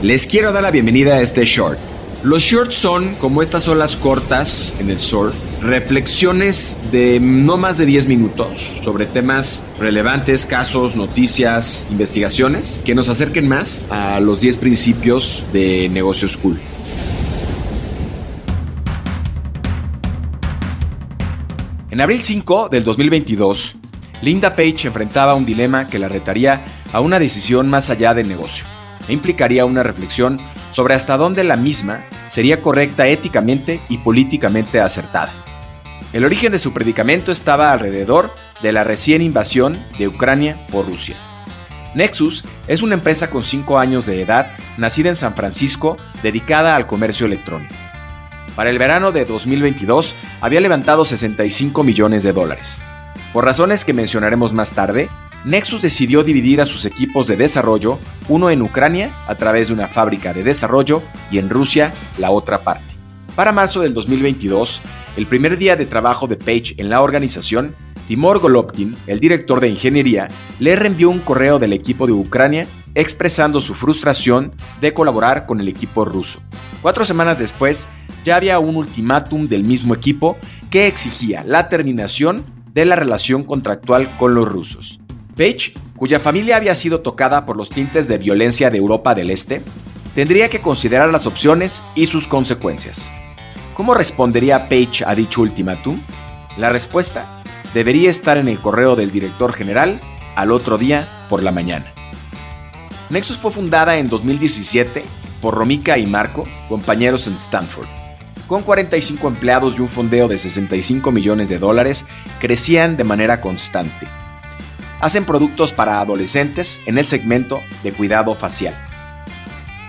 Les quiero dar la bienvenida a este short. Los shorts son como estas olas cortas en el surf, reflexiones de no más de 10 minutos sobre temas relevantes, casos, noticias, investigaciones que nos acerquen más a los 10 principios de negocios cool. En abril 5 del 2022, Linda Page enfrentaba un dilema que la retaría a una decisión más allá del negocio implicaría una reflexión sobre hasta dónde la misma sería correcta éticamente y políticamente acertada. El origen de su predicamento estaba alrededor de la recién invasión de Ucrania por Rusia. Nexus es una empresa con 5 años de edad, nacida en San Francisco, dedicada al comercio electrónico. Para el verano de 2022 había levantado 65 millones de dólares. Por razones que mencionaremos más tarde, Nexus decidió dividir a sus equipos de desarrollo, uno en Ucrania a través de una fábrica de desarrollo y en Rusia la otra parte. Para marzo del 2022, el primer día de trabajo de Page en la organización, Timur Golovkin, el director de ingeniería, le reenvió un correo del equipo de Ucrania expresando su frustración de colaborar con el equipo ruso. Cuatro semanas después, ya había un ultimátum del mismo equipo que exigía la terminación de la relación contractual con los rusos. Page, cuya familia había sido tocada por los tintes de violencia de Europa del Este, tendría que considerar las opciones y sus consecuencias. ¿Cómo respondería Page a dicho ultimátum? La respuesta debería estar en el correo del director general al otro día por la mañana. Nexus fue fundada en 2017 por Romika y Marco, compañeros en Stanford. Con 45 empleados y un fondeo de 65 millones de dólares, crecían de manera constante hacen productos para adolescentes en el segmento de cuidado facial.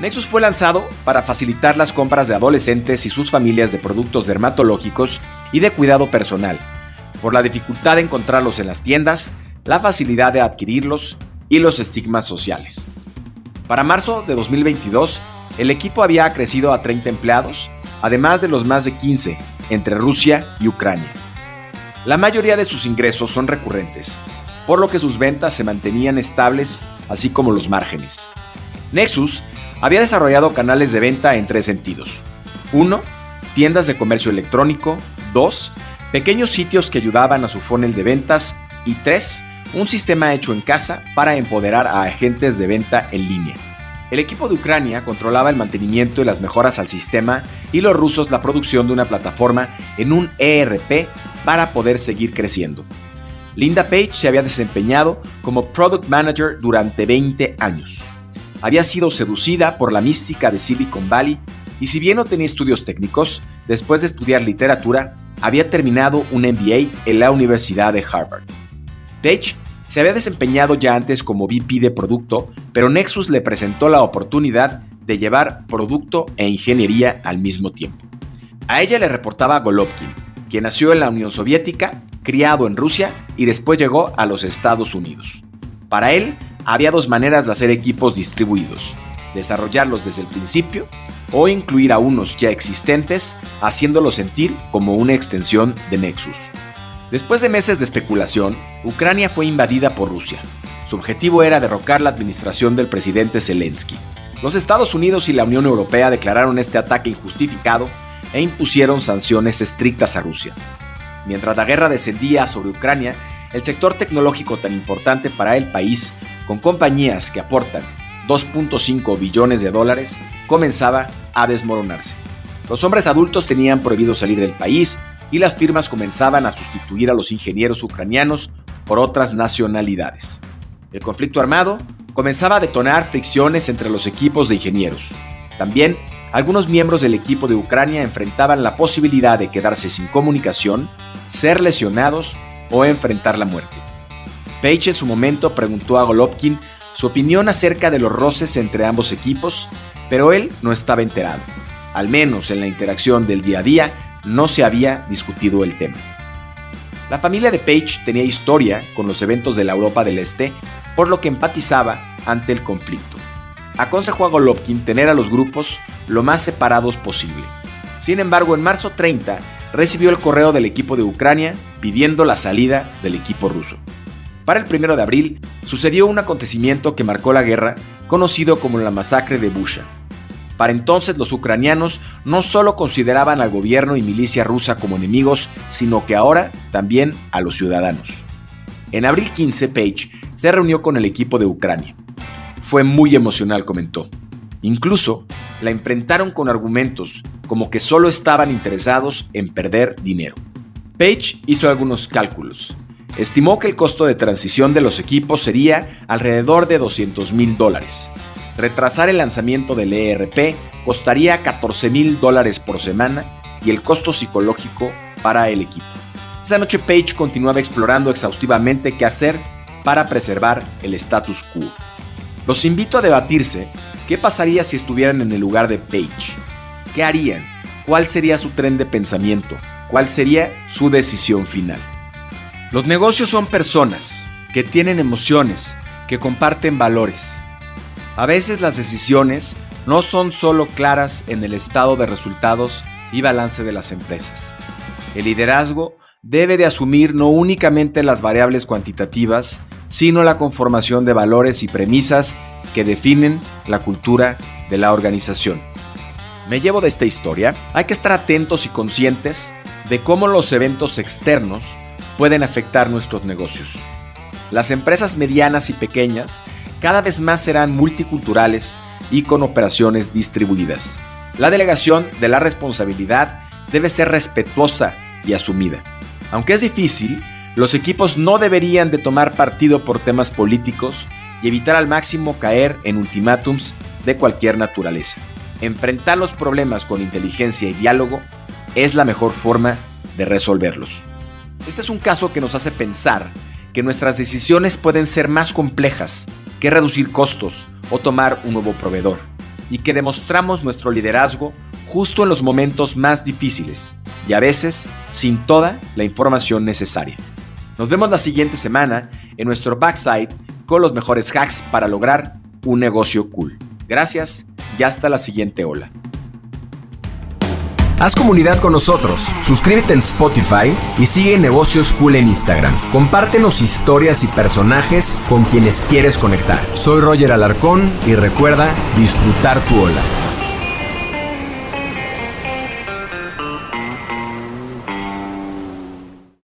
Nexus fue lanzado para facilitar las compras de adolescentes y sus familias de productos dermatológicos y de cuidado personal, por la dificultad de encontrarlos en las tiendas, la facilidad de adquirirlos y los estigmas sociales. Para marzo de 2022, el equipo había crecido a 30 empleados, además de los más de 15 entre Rusia y Ucrania. La mayoría de sus ingresos son recurrentes, por lo que sus ventas se mantenían estables, así como los márgenes. Nexus había desarrollado canales de venta en tres sentidos. 1. Tiendas de comercio electrónico. 2. Pequeños sitios que ayudaban a su funnel de ventas. Y 3. Un sistema hecho en casa para empoderar a agentes de venta en línea. El equipo de Ucrania controlaba el mantenimiento y las mejoras al sistema y los rusos la producción de una plataforma en un ERP para poder seguir creciendo. Linda Page se había desempeñado como Product Manager durante 20 años. Había sido seducida por la mística de Silicon Valley y si bien no tenía estudios técnicos, después de estudiar literatura, había terminado un MBA en la Universidad de Harvard. Page se había desempeñado ya antes como VP de producto, pero Nexus le presentó la oportunidad de llevar producto e ingeniería al mismo tiempo. A ella le reportaba Golovkin, quien nació en la Unión Soviética criado en Rusia y después llegó a los Estados Unidos. Para él, había dos maneras de hacer equipos distribuidos, desarrollarlos desde el principio o incluir a unos ya existentes, haciéndolos sentir como una extensión de Nexus. Después de meses de especulación, Ucrania fue invadida por Rusia. Su objetivo era derrocar la administración del presidente Zelensky. Los Estados Unidos y la Unión Europea declararon este ataque injustificado e impusieron sanciones estrictas a Rusia. Mientras la guerra descendía sobre Ucrania, el sector tecnológico tan importante para el país, con compañías que aportan 2.5 billones de dólares, comenzaba a desmoronarse. Los hombres adultos tenían prohibido salir del país y las firmas comenzaban a sustituir a los ingenieros ucranianos por otras nacionalidades. El conflicto armado comenzaba a detonar fricciones entre los equipos de ingenieros. También algunos miembros del equipo de Ucrania enfrentaban la posibilidad de quedarse sin comunicación ser lesionados o enfrentar la muerte. Page en su momento preguntó a Golovkin su opinión acerca de los roces entre ambos equipos, pero él no estaba enterado. Al menos en la interacción del día a día no se había discutido el tema. La familia de Page tenía historia con los eventos de la Europa del Este, por lo que empatizaba ante el conflicto. Aconsejó a Golovkin tener a los grupos lo más separados posible. Sin embargo, en marzo 30 recibió el correo del equipo de Ucrania pidiendo la salida del equipo ruso. Para el 1 de abril sucedió un acontecimiento que marcó la guerra, conocido como la masacre de Busha. Para entonces los ucranianos no solo consideraban al gobierno y milicia rusa como enemigos, sino que ahora también a los ciudadanos. En abril 15, Page se reunió con el equipo de Ucrania. Fue muy emocional, comentó. Incluso la enfrentaron con argumentos como que solo estaban interesados en perder dinero. Page hizo algunos cálculos estimó que el costo de transición de los equipos sería alrededor de 200 mil dólares. Retrasar el lanzamiento del ERP costaría 14 mil dólares por semana y el costo psicológico para el equipo. Esa noche Page continuaba explorando exhaustivamente qué hacer para preservar el status quo. Los invito a debatirse qué pasaría si estuvieran en el lugar de Page. ¿Qué harían? ¿Cuál sería su tren de pensamiento? ¿Cuál sería su decisión final? Los negocios son personas que tienen emociones, que comparten valores. A veces las decisiones no son solo claras en el estado de resultados y balance de las empresas. El liderazgo debe de asumir no únicamente las variables cuantitativas, sino la conformación de valores y premisas que definen la cultura de la organización. Me llevo de esta historia, hay que estar atentos y conscientes de cómo los eventos externos pueden afectar nuestros negocios. Las empresas medianas y pequeñas cada vez más serán multiculturales y con operaciones distribuidas. La delegación de la responsabilidad debe ser respetuosa y asumida. Aunque es difícil, los equipos no deberían de tomar partido por temas políticos y evitar al máximo caer en ultimátums de cualquier naturaleza. Enfrentar los problemas con inteligencia y diálogo es la mejor forma de resolverlos. Este es un caso que nos hace pensar que nuestras decisiones pueden ser más complejas que reducir costos o tomar un nuevo proveedor, y que demostramos nuestro liderazgo justo en los momentos más difíciles y a veces sin toda la información necesaria. Nos vemos la siguiente semana en nuestro backside con los mejores hacks para lograr un negocio cool. Gracias y hasta la siguiente ola. Haz comunidad con nosotros, suscríbete en Spotify y sigue Negocios Cool en Instagram. Compártenos historias y personajes con quienes quieres conectar. Soy Roger Alarcón y recuerda disfrutar tu ola.